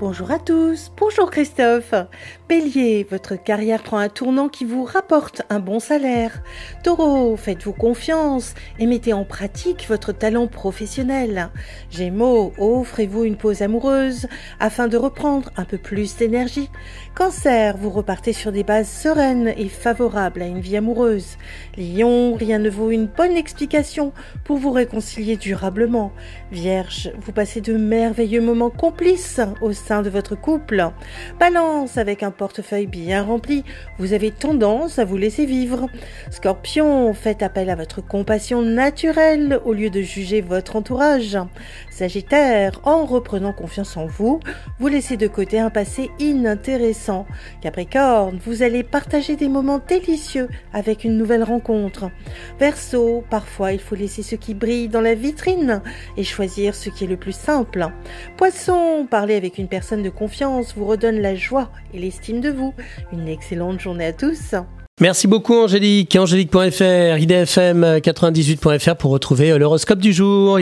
Bonjour à tous, bonjour Christophe. Bélier, votre carrière prend un tournant qui vous rapporte un bon salaire. Taureau, faites-vous confiance et mettez en pratique votre talent professionnel. Gémeaux, offrez-vous une pause amoureuse afin de reprendre un peu plus d'énergie. Cancer, vous repartez sur des bases sereines et favorables à une vie amoureuse. Lion, rien ne vaut une bonne explication pour vous réconcilier durablement. Vierge, vous passez de merveilleux moments complices au de votre couple. Balance, avec un portefeuille bien rempli, vous avez tendance à vous laisser vivre. Scorpion, faites appel à votre compassion naturelle au lieu de juger votre entourage. Sagittaire, en reprenant confiance en vous, vous laissez de côté un passé inintéressant. Capricorne, vous allez partager des moments délicieux avec une nouvelle rencontre. Verseau, parfois il faut laisser ce qui brille dans la vitrine et choisir ce qui est le plus simple. Poisson, parler avec une personne personne de confiance vous redonne la joie et l'estime de vous. Une excellente journée à tous. Merci beaucoup Angélique, angélique.fr, idfm98.fr pour retrouver l'horoscope du jour.